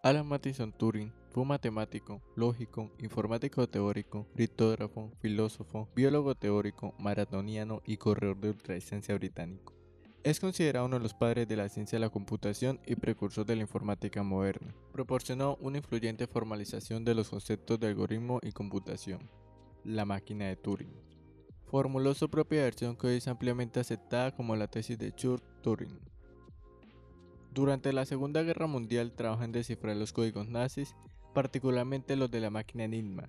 Alan Matheson Turing fue un matemático, lógico, informático teórico, criptógrafo, filósofo, biólogo teórico, maratoniano y corredor de ultradistancia británico. Es considerado uno de los padres de la ciencia de la computación y precursor de la informática moderna. Proporcionó una influyente formalización de los conceptos de algoritmo y computación, la máquina de Turing. Formuló su propia versión que hoy es ampliamente aceptada como la tesis de Church-Turing. Durante la Segunda Guerra Mundial trabajó en descifrar los códigos nazis, particularmente los de la máquina Enigma,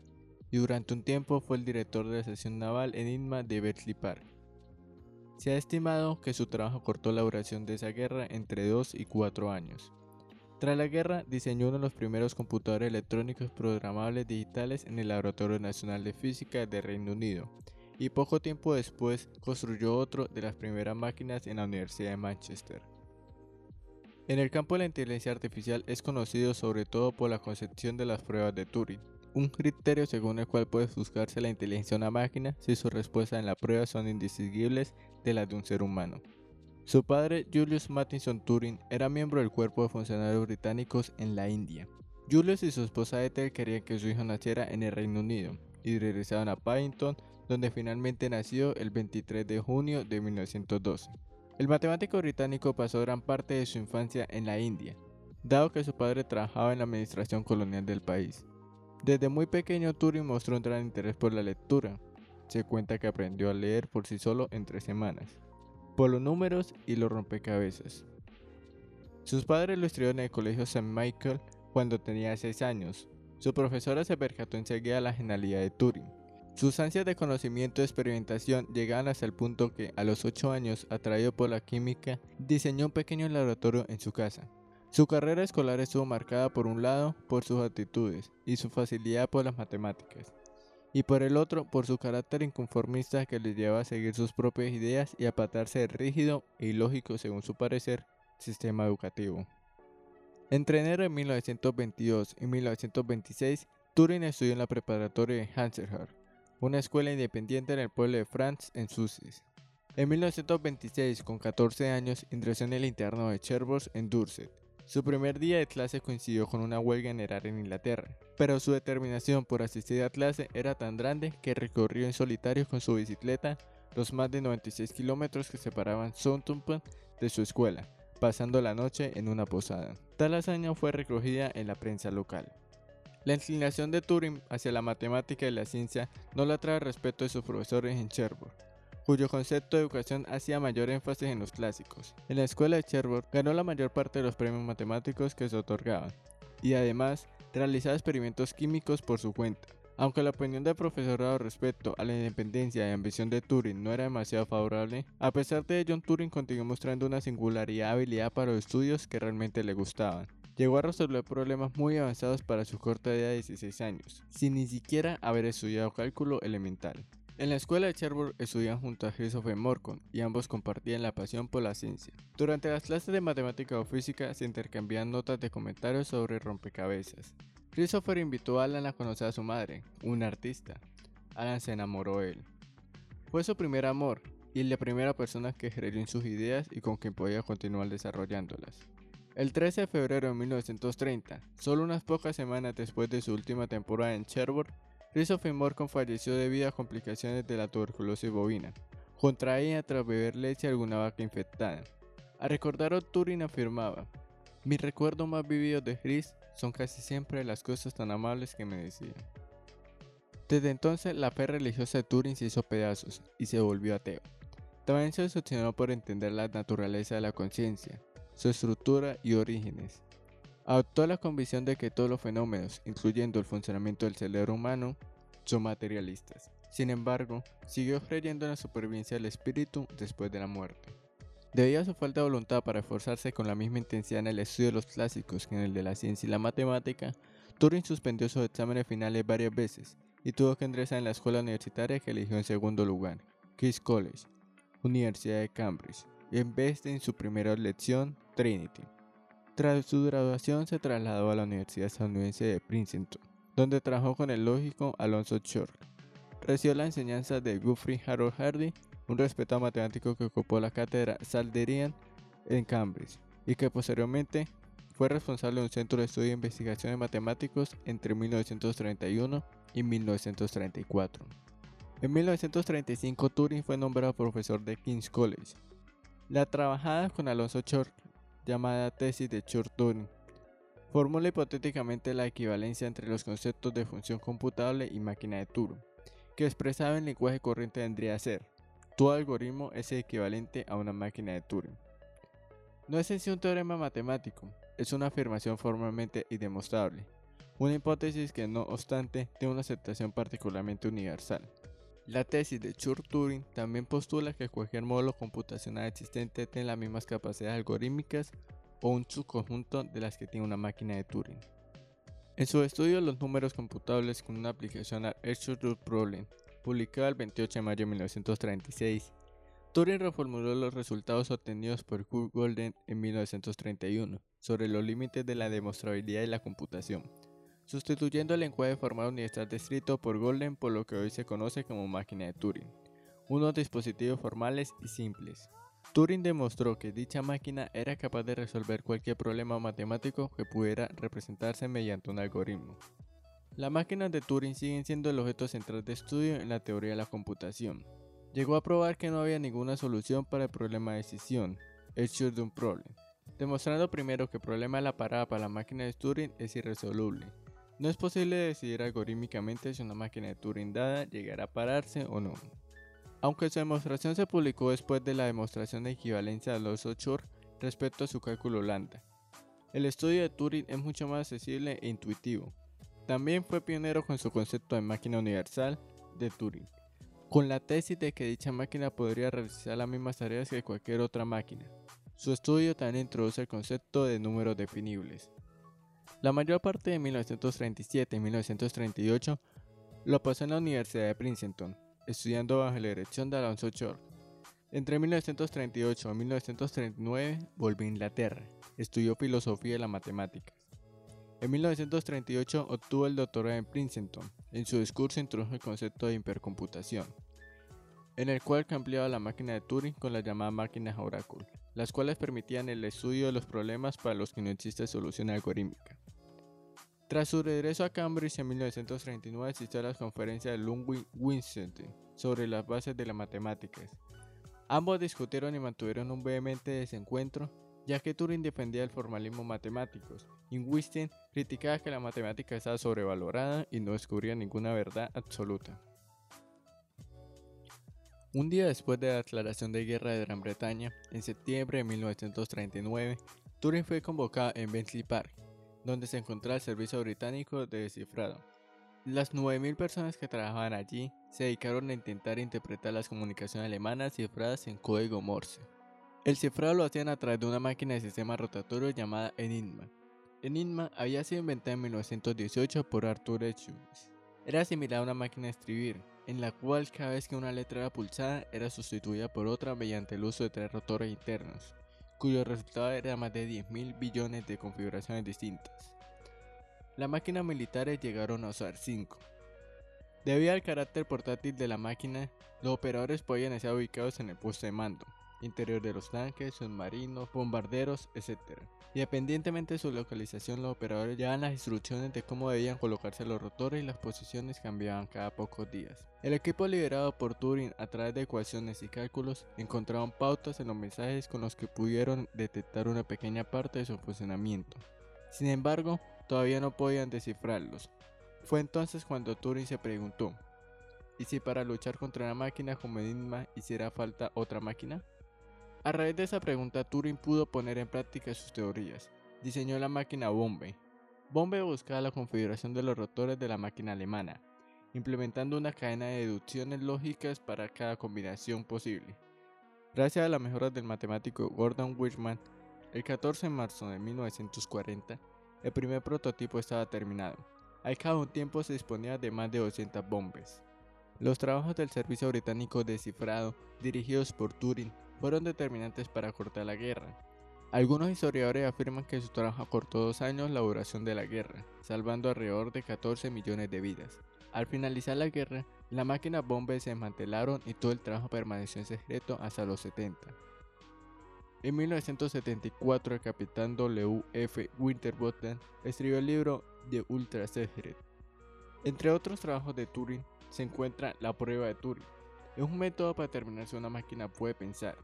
y durante un tiempo fue el director de la sección naval Enigma de Bletchley Park. Se ha estimado que su trabajo cortó la duración de esa guerra entre 2 y 4 años. Tras la guerra, diseñó uno de los primeros computadores electrónicos programables digitales en el Laboratorio Nacional de Física de Reino Unido, y poco tiempo después construyó otro de las primeras máquinas en la Universidad de Manchester. En el campo de la inteligencia artificial es conocido sobre todo por la concepción de las pruebas de Turing, un criterio según el cual puede juzgarse la inteligencia de una máquina si sus respuestas en la prueba son indistinguibles de las de un ser humano. Su padre, Julius Matheson Turing, era miembro del cuerpo de funcionarios británicos en la India. Julius y su esposa Ethel querían que su hijo naciera en el Reino Unido y regresaron a Paddington, donde finalmente nació el 23 de junio de 1912. El matemático británico pasó gran parte de su infancia en la India, dado que su padre trabajaba en la administración colonial del país. Desde muy pequeño Turing mostró un gran interés por la lectura. Se cuenta que aprendió a leer por sí solo en tres semanas, por los números y los rompecabezas. Sus padres lo estudiaron en el colegio St. Michael cuando tenía 6 años. Su profesora se percató enseguida de la genialidad de Turing. Sus ansias de conocimiento y experimentación llegaban hasta el punto que, a los 8 años, atraído por la química, diseñó un pequeño laboratorio en su casa. Su carrera escolar estuvo marcada por un lado por sus actitudes y su facilidad por las matemáticas, y por el otro por su carácter inconformista que le lleva a seguir sus propias ideas y apartarse del rígido e ilógico, según su parecer, sistema educativo. Entre enero de 1922 y 1926, Turing estudió en la preparatoria de Hanselhard, una escuela independiente en el pueblo de Franz, en Sussex. En 1926, con 14 años, ingresó en el interno de Cherbourg en Dorset, su primer día de clase coincidió con una huelga general en Inglaterra, pero su determinación por asistir a clase era tan grande que recorrió en solitario con su bicicleta los más de 96 kilómetros que separaban Southampton de su escuela, pasando la noche en una posada. Tal hazaña fue recogida en la prensa local. La inclinación de Turing hacia la matemática y la ciencia no la trae respeto de sus profesores en Cherbourg, cuyo concepto de educación hacía mayor énfasis en los clásicos. En la escuela de Cherbourg ganó la mayor parte de los premios matemáticos que se otorgaban, y además realizaba experimentos químicos por su cuenta. Aunque la opinión del profesorado respecto a la independencia y ambición de Turing no era demasiado favorable, a pesar de ello Turing continuó mostrando una singularidad habilidad para los estudios que realmente le gustaban. Llegó a resolver problemas muy avanzados para su corta edad de 16 años, sin ni siquiera haber estudiado cálculo elemental. En la escuela de Cherbourg estudian junto a Christopher Morcon y ambos compartían la pasión por la ciencia. Durante las clases de matemática o física se intercambiaban notas de comentarios sobre rompecabezas. Christopher invitó a Alan a conocer a su madre, una artista. Alan se enamoró de él. Fue su primer amor y la primera persona que creyó en sus ideas y con quien podía continuar desarrollándolas. El 13 de febrero de 1930, solo unas pocas semanas después de su última temporada en Cherbourg, Christopher Morcon falleció debido a complicaciones de la tuberculosis bovina, contraída tras beber leche de alguna vaca infectada. A recordar Turing afirmaba, mis recuerdos más vividos de Chris son casi siempre las cosas tan amables que me decía. Desde entonces la fe religiosa de Turing se hizo pedazos y se volvió ateo. También se obsesionó por entender la naturaleza de la conciencia, su estructura y orígenes, Adoptó la convicción de que todos los fenómenos, incluyendo el funcionamiento del cerebro humano, son materialistas. Sin embargo, siguió creyendo en la supervivencia del espíritu después de la muerte. Debido a su falta de voluntad para esforzarse con la misma intensidad en el estudio de los clásicos que en el de la ciencia y la matemática, Turing suspendió sus exámenes finales varias veces y tuvo que ingresar en la escuela universitaria que eligió en segundo lugar, King's College, Universidad de Cambridge, en vez de en su primera elección, Trinity. Tras su graduación se trasladó a la Universidad Estadounidense de Princeton, donde trabajó con el lógico Alonso Short. Recibió la enseñanza de Guthrie Harold Hardy, un respetado matemático que ocupó la cátedra Salderian en Cambridge y que posteriormente fue responsable de un centro de estudio de investigación de matemáticos entre 1931 y 1934. En 1935 Turing fue nombrado profesor de King's College. La trabajada con Alonso Church, llamada tesis de Church-Turing, formula hipotéticamente la equivalencia entre los conceptos de función computable y máquina de Turing, que expresado en lenguaje corriente vendría a ser, todo algoritmo es equivalente a una máquina de Turing. No es en sí un teorema matemático, es una afirmación formalmente indemostrable, una hipótesis que no obstante tiene una aceptación particularmente universal. La tesis de Church-Turing también postula que cualquier módulo computacional existente tiene las mismas capacidades algorítmicas o un subconjunto de las que tiene una máquina de Turing. En su estudio Los números computables con una aplicación al Extra Problem, publicado el 28 de mayo de 1936, Turing reformuló los resultados obtenidos por Kurt Golden en 1931 sobre los límites de la demostrabilidad y la computación, sustituyendo el lenguaje formal universal descrito por Golden por lo que hoy se conoce como máquina de Turing, unos dispositivos formales y simples. Turing demostró que dicha máquina era capaz de resolver cualquier problema matemático que pudiera representarse mediante un algoritmo. Las máquinas de Turing siguen siendo el objeto central de estudio en la teoría de la computación. Llegó a probar que no había ninguna solución para el problema de decisión, el un Problem, demostrando primero que el problema de la parada para la máquina de Turing es irresoluble, no es posible decidir algorítmicamente si una máquina de Turing dada llegará a pararse o no. Aunque su demostración se publicó después de la demostración de equivalencia de los Shor respecto a su cálculo lambda. El estudio de Turing es mucho más accesible e intuitivo. También fue pionero con su concepto de máquina universal de Turing, con la tesis de que dicha máquina podría realizar las mismas tareas que cualquier otra máquina. Su estudio también introduce el concepto de números definibles. La mayor parte de 1937 y 1938 lo pasó en la Universidad de Princeton, estudiando bajo la dirección de Alonso Chor. Entre 1938 y 1939 volvió a Inglaterra, estudió filosofía y las matemáticas. En 1938 obtuvo el doctorado en Princeton. En su discurso introdujo el concepto de hipercomputación, en el cual cambiaba la máquina de Turing con las llamadas máquinas Oracle, las cuales permitían el estudio de los problemas para los que no existe solución algorítmica. Tras su regreso a Cambridge en 1939 asistió a las conferencias de Ludwig Wittgenstein sobre las bases de las matemáticas. Ambos discutieron y mantuvieron un vehemente desencuentro, ya que Turing defendía el formalismo matemático y Wittgenstein criticaba que la matemática estaba sobrevalorada y no descubría ninguna verdad absoluta. Un día después de la declaración de guerra de Gran Bretaña, en septiembre de 1939, Turing fue convocado en Bletchley Park donde se encontraba el Servicio Británico de Descifrado. Las 9.000 personas que trabajaban allí se dedicaron a intentar interpretar las comunicaciones alemanas cifradas en código Morse. El cifrado lo hacían a través de una máquina de sistema rotatorio llamada Enigma. Enigma había sido inventada en 1918 por Arthur Schulz. Era similar a una máquina de escribir, en la cual cada vez que una letra era pulsada era sustituida por otra mediante el uso de tres rotores internos cuyo resultado era más de 10.000 billones de configuraciones distintas. Las máquinas militares llegaron a usar 5. Debido al carácter portátil de la máquina, los operadores podían estar ubicados en el puesto de mando, interior de los tanques, submarinos, bombarderos, etc. Independientemente de su localización, los operadores llevaban las instrucciones de cómo debían colocarse los rotores y las posiciones cambiaban cada pocos días. El equipo liderado por Turing a través de ecuaciones y cálculos encontraron pautas en los mensajes con los que pudieron detectar una pequeña parte de su funcionamiento. Sin embargo, todavía no podían descifrarlos. Fue entonces cuando Turing se preguntó, ¿y si para luchar contra una máquina como Enigma hiciera falta otra máquina? A raíz de esa pregunta, Turing pudo poner en práctica sus teorías. Diseñó la máquina Bombe. Bombe buscaba la configuración de los rotores de la máquina alemana, implementando una cadena de deducciones lógicas para cada combinación posible. Gracias a las mejoras del matemático Gordon Wichmann, el 14 de marzo de 1940, el primer prototipo estaba terminado. Al cabo de un tiempo se disponía de más de 200 bombes. Los trabajos del Servicio Británico de Cifrado, dirigidos por Turing, fueron determinantes para cortar la guerra. Algunos historiadores afirman que su trabajo acortó dos años la duración de la guerra, salvando alrededor de 14 millones de vidas. Al finalizar la guerra, las máquinas bombas se desmantelaron y todo el trabajo permaneció en secreto hasta los 70. En 1974, el capitán W. F. Winterbottom escribió el libro The Ultra Secret. Entre otros trabajos de Turing se encuentra la prueba de Turing. Es un método para determinar si una máquina puede pensar.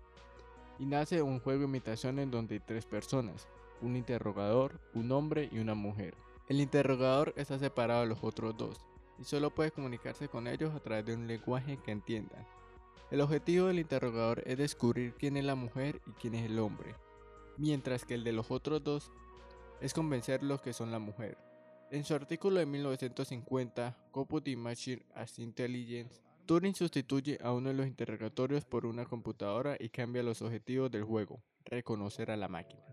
Y nace un juego de imitación en donde hay tres personas, un interrogador, un hombre y una mujer. El interrogador está separado de los otros dos y solo puede comunicarse con ellos a través de un lenguaje que entiendan. El objetivo del interrogador es descubrir quién es la mujer y quién es el hombre, mientras que el de los otros dos es convencerlos que son la mujer. En su artículo de 1950, Computing Machine as Intelligence, Turing sustituye a uno de los interrogatorios por una computadora y cambia los objetivos del juego, reconocer a la máquina.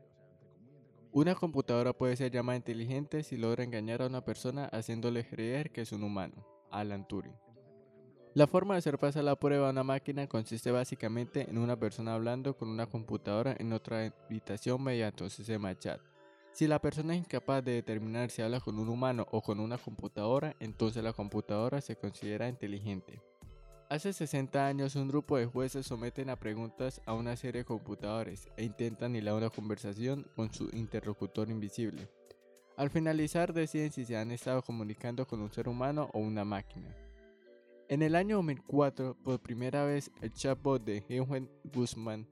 Una computadora puede ser llamada inteligente si logra engañar a una persona haciéndole creer que es un humano, Alan Turing. La forma de hacer pasar la prueba a una máquina consiste básicamente en una persona hablando con una computadora en otra habitación mediante un sistema chat. Si la persona es incapaz de determinar si habla con un humano o con una computadora, entonces la computadora se considera inteligente. Hace 60 años un grupo de jueces someten a preguntas a una serie de computadores e intentan hilar una conversación con su interlocutor invisible. Al finalizar deciden si se han estado comunicando con un ser humano o una máquina. En el año 2004, por primera vez, el chatbot de Eugen Guzmán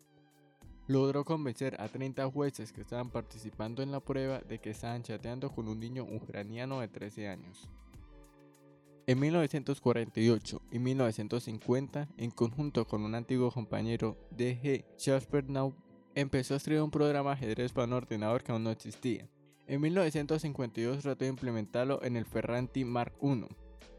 logró convencer a 30 jueces que estaban participando en la prueba de que estaban chateando con un niño ucraniano de 13 años. En 1948 y 1950, en conjunto con un antiguo compañero, D.G. Schaffernau, empezó a escribir un programa ajedrez para un ordenador que aún no existía. En 1952 trató de implementarlo en el Ferranti Mark I,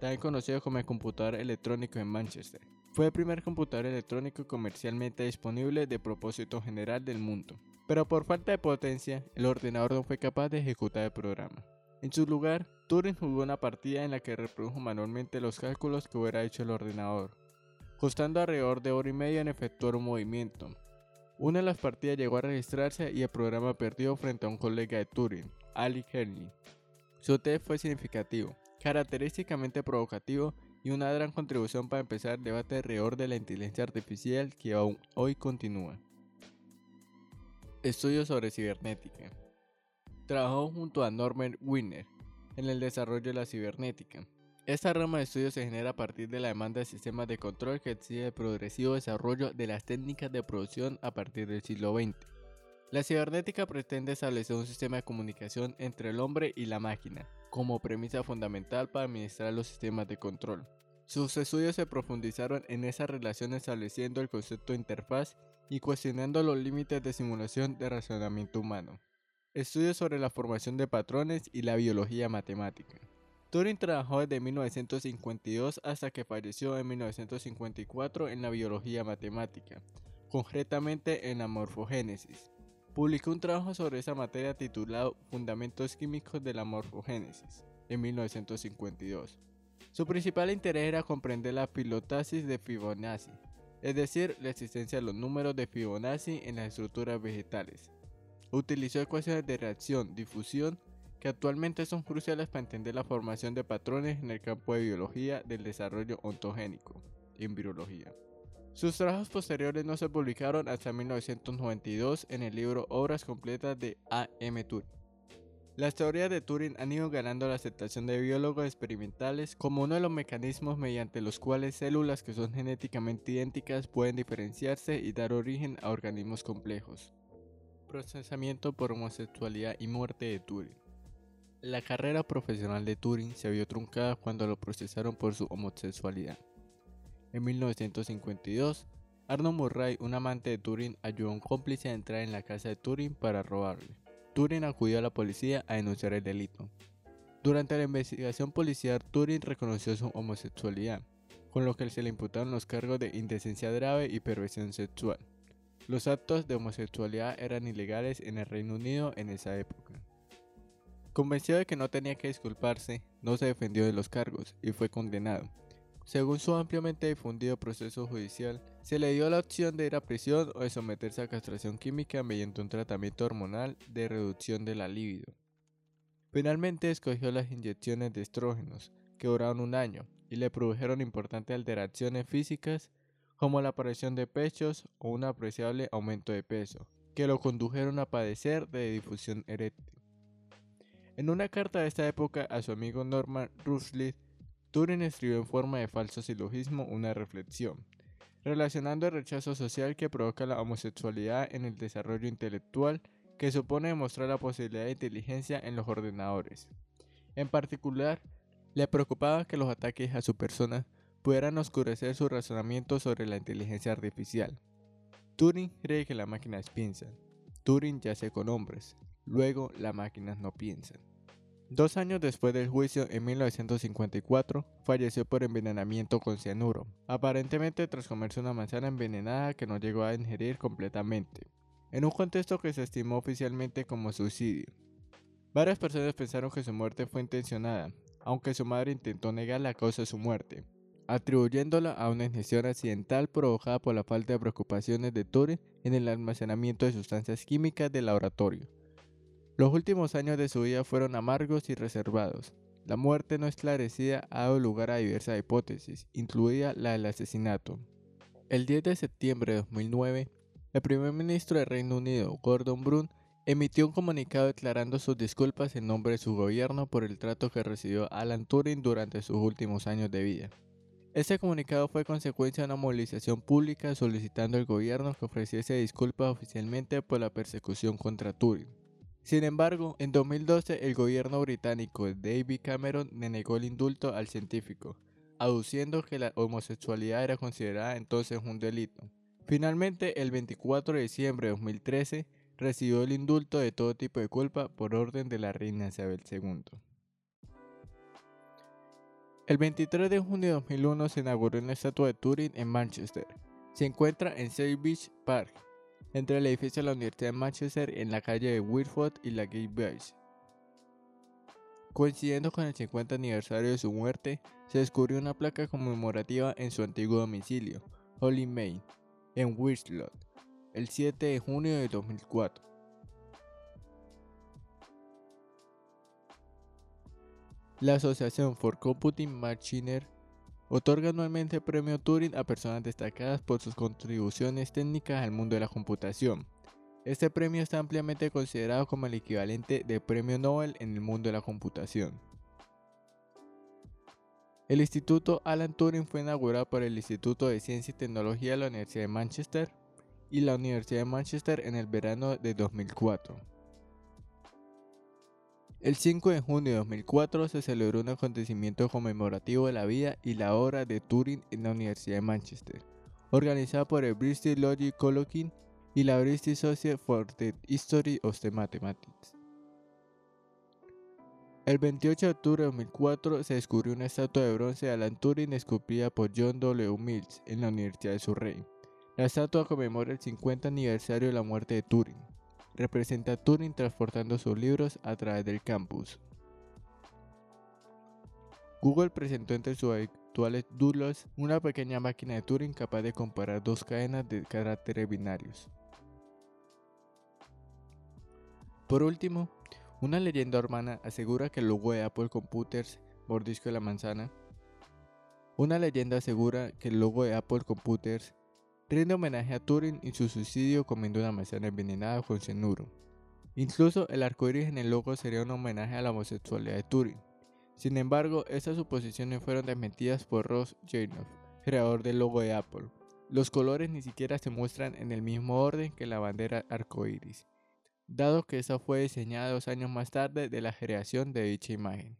también conocido como el computador electrónico en Manchester. Fue el primer computador electrónico comercialmente disponible de propósito general del mundo, pero por falta de potencia, el ordenador no fue capaz de ejecutar el programa. En su lugar, Turing jugó una partida en la que reprodujo manualmente los cálculos que hubiera hecho el ordenador, costando alrededor de hora y media en efectuar un movimiento. Una de las partidas llegó a registrarse y el programa perdió frente a un colega de Turing, Ali Henry. Su test fue significativo, característicamente provocativo y una gran contribución para empezar el debate alrededor de la inteligencia artificial que aún hoy continúa. Estudios sobre cibernética. Trabajó junto a Norman Wiener en el desarrollo de la cibernética. Esta rama de estudio se genera a partir de la demanda de sistemas de control que exige el progresivo desarrollo de las técnicas de producción a partir del siglo XX. La cibernética pretende establecer un sistema de comunicación entre el hombre y la máquina, como premisa fundamental para administrar los sistemas de control. Sus estudios se profundizaron en esa relación estableciendo el concepto de interfaz y cuestionando los límites de simulación de razonamiento humano. Estudios sobre la formación de patrones y la biología matemática. Turing trabajó desde 1952 hasta que falleció en 1954 en la biología matemática, concretamente en la morfogénesis. Publicó un trabajo sobre esa materia titulado Fundamentos Químicos de la Morfogénesis en 1952. Su principal interés era comprender la pilotasis de Fibonacci, es decir, la existencia de los números de Fibonacci en las estructuras vegetales. Utilizó ecuaciones de reacción, difusión, que actualmente son cruciales para entender la formación de patrones en el campo de biología del desarrollo ontogénico, en virología. Sus trabajos posteriores no se publicaron hasta 1992 en el libro Obras completas de A. M. Turing. Las teorías de Turing han ido ganando la aceptación de biólogos experimentales como uno de los mecanismos mediante los cuales células que son genéticamente idénticas pueden diferenciarse y dar origen a organismos complejos. Procesamiento por homosexualidad y muerte de Turing. La carrera profesional de Turing se vio truncada cuando lo procesaron por su homosexualidad. En 1952, Arnold Murray, un amante de Turing, ayudó a un cómplice a entrar en la casa de Turing para robarle. Turing acudió a la policía a denunciar el delito. Durante la investigación policial, Turing reconoció su homosexualidad, con lo que se le imputaron los cargos de indecencia grave y perversión sexual. Los actos de homosexualidad eran ilegales en el Reino Unido en esa época. Convencido de que no tenía que disculparse, no se defendió de los cargos y fue condenado. Según su ampliamente difundido proceso judicial, se le dio la opción de ir a prisión o de someterse a castración química mediante un tratamiento hormonal de reducción de la libido. Finalmente escogió las inyecciones de estrógenos, que duraron un año y le produjeron importantes alteraciones físicas como la aparición de pechos o un apreciable aumento de peso. que lo condujeron a padecer de difusión eréctil. En una carta de esta época a su amigo Norman Rushlitt, Turing escribió en forma de falso silogismo una reflexión, relacionando el rechazo social que provoca la homosexualidad en el desarrollo intelectual que supone demostrar la posibilidad de inteligencia en los ordenadores. En particular, le preocupaba que los ataques a su persona pudieran oscurecer su razonamiento sobre la inteligencia artificial. Turing cree que las máquinas piensan. Turing yace con hombres. Luego, las máquinas no piensan. Dos años después del juicio, en 1954, falleció por envenenamiento con cianuro, aparentemente tras comerse una manzana envenenada que no llegó a ingerir completamente, en un contexto que se estimó oficialmente como suicidio. Varias personas pensaron que su muerte fue intencionada, aunque su madre intentó negar la causa de su muerte, atribuyéndola a una ingestión accidental provocada por la falta de preocupaciones de Turing en el almacenamiento de sustancias químicas del laboratorio. Los últimos años de su vida fueron amargos y reservados. La muerte no esclarecida ha dado lugar a diversas hipótesis, incluida la del asesinato. El 10 de septiembre de 2009, el primer ministro del Reino Unido, Gordon Brown, emitió un comunicado declarando sus disculpas en nombre de su gobierno por el trato que recibió Alan Turing durante sus últimos años de vida. Este comunicado fue consecuencia de una movilización pública solicitando al gobierno que ofreciese disculpas oficialmente por la persecución contra Turing. Sin embargo, en 2012 el gobierno británico David Cameron denegó el indulto al científico, aduciendo que la homosexualidad era considerada entonces un delito. Finalmente, el 24 de diciembre de 2013, recibió el indulto de todo tipo de culpa por orden de la reina Isabel II. El 23 de junio de 2001 se inauguró una estatua de Turing en Manchester. Se encuentra en Savage Park, entre el edificio de la Universidad de Manchester en la calle de Whitford y la Gate. Coincidiendo con el 50 aniversario de su muerte, se descubrió una placa conmemorativa en su antiguo domicilio, Holy May, en Wislot, el 7 de junio de 2004. La Asociación for Computing Machiner Otorga anualmente el premio Turing a personas destacadas por sus contribuciones técnicas al mundo de la computación. Este premio está ampliamente considerado como el equivalente del premio Nobel en el mundo de la computación. El Instituto Alan Turing fue inaugurado por el Instituto de Ciencia y Tecnología de la Universidad de Manchester y la Universidad de Manchester en el verano de 2004. El 5 de junio de 2004 se celebró un acontecimiento conmemorativo de la vida y la obra de Turing en la Universidad de Manchester, organizado por el Bristol Logic Colloquium y la British Society for the History of the Mathematics. El 28 de octubre de 2004 se descubrió una estatua de bronce de Alan Turing esculpida por John W. Mills en la Universidad de Surrey. La estatua conmemora el 50 aniversario de la muerte de Turing representa Turing transportando sus libros a través del campus. Google presentó entre sus actuales Doodles una pequeña máquina de Turing capaz de comparar dos cadenas de caracteres binarios. Por último, una leyenda hermana asegura que el logo de Apple Computers, mordisco de la manzana, una leyenda asegura que el logo de Apple Computers rinde homenaje a Turing y su suicidio comiendo una manzana envenenada con cianuro. Incluso el arcoíris en el logo sería un homenaje a la homosexualidad de Turing. Sin embargo, estas suposiciones fueron desmentidas por Ross Chernoff, creador del logo de Apple. Los colores ni siquiera se muestran en el mismo orden que la bandera arcoíris, dado que esa fue diseñada dos años más tarde de la creación de dicha imagen.